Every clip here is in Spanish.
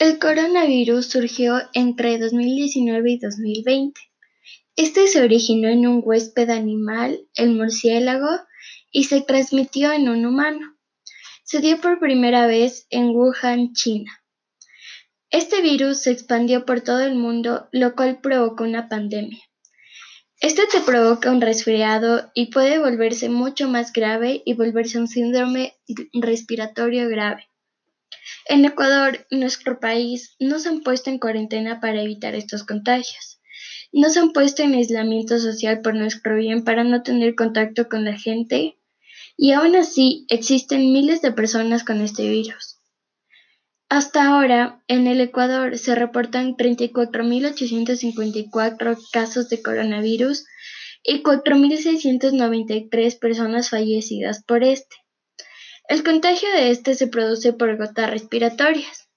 El coronavirus surgió entre 2019 y 2020. Este se originó en un huésped animal, el murciélago, y se transmitió en un humano. Se dio por primera vez en Wuhan, China. Este virus se expandió por todo el mundo, lo cual provocó una pandemia. Este te provoca un resfriado y puede volverse mucho más grave y volverse un síndrome respiratorio grave. En Ecuador, nuestro país, no se han puesto en cuarentena para evitar estos contagios. No se han puesto en aislamiento social por nuestro bien para no tener contacto con la gente. Y aún así existen miles de personas con este virus. Hasta ahora, en el Ecuador se reportan 34.854 casos de coronavirus y 4.693 personas fallecidas por este. El contagio de este se produce por gotas respiratorias.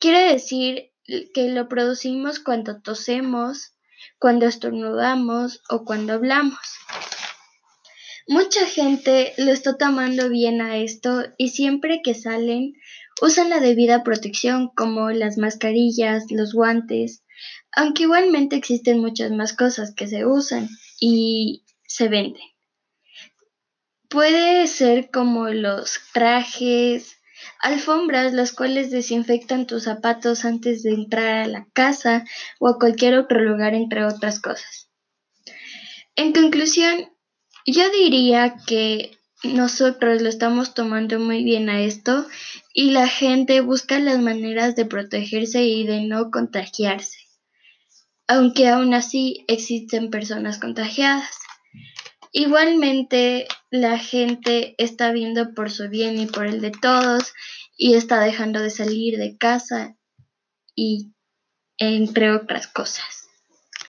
Quiere decir que lo producimos cuando tosemos, cuando estornudamos o cuando hablamos. Mucha gente lo está tomando bien a esto y siempre que salen usan la debida protección como las mascarillas, los guantes, aunque igualmente existen muchas más cosas que se usan y se venden. Puede ser como los trajes, alfombras, las cuales desinfectan tus zapatos antes de entrar a la casa o a cualquier otro lugar, entre otras cosas. En conclusión, yo diría que nosotros lo estamos tomando muy bien a esto y la gente busca las maneras de protegerse y de no contagiarse, aunque aún así existen personas contagiadas. Igualmente, la gente está viendo por su bien y por el de todos y está dejando de salir de casa y entre otras cosas.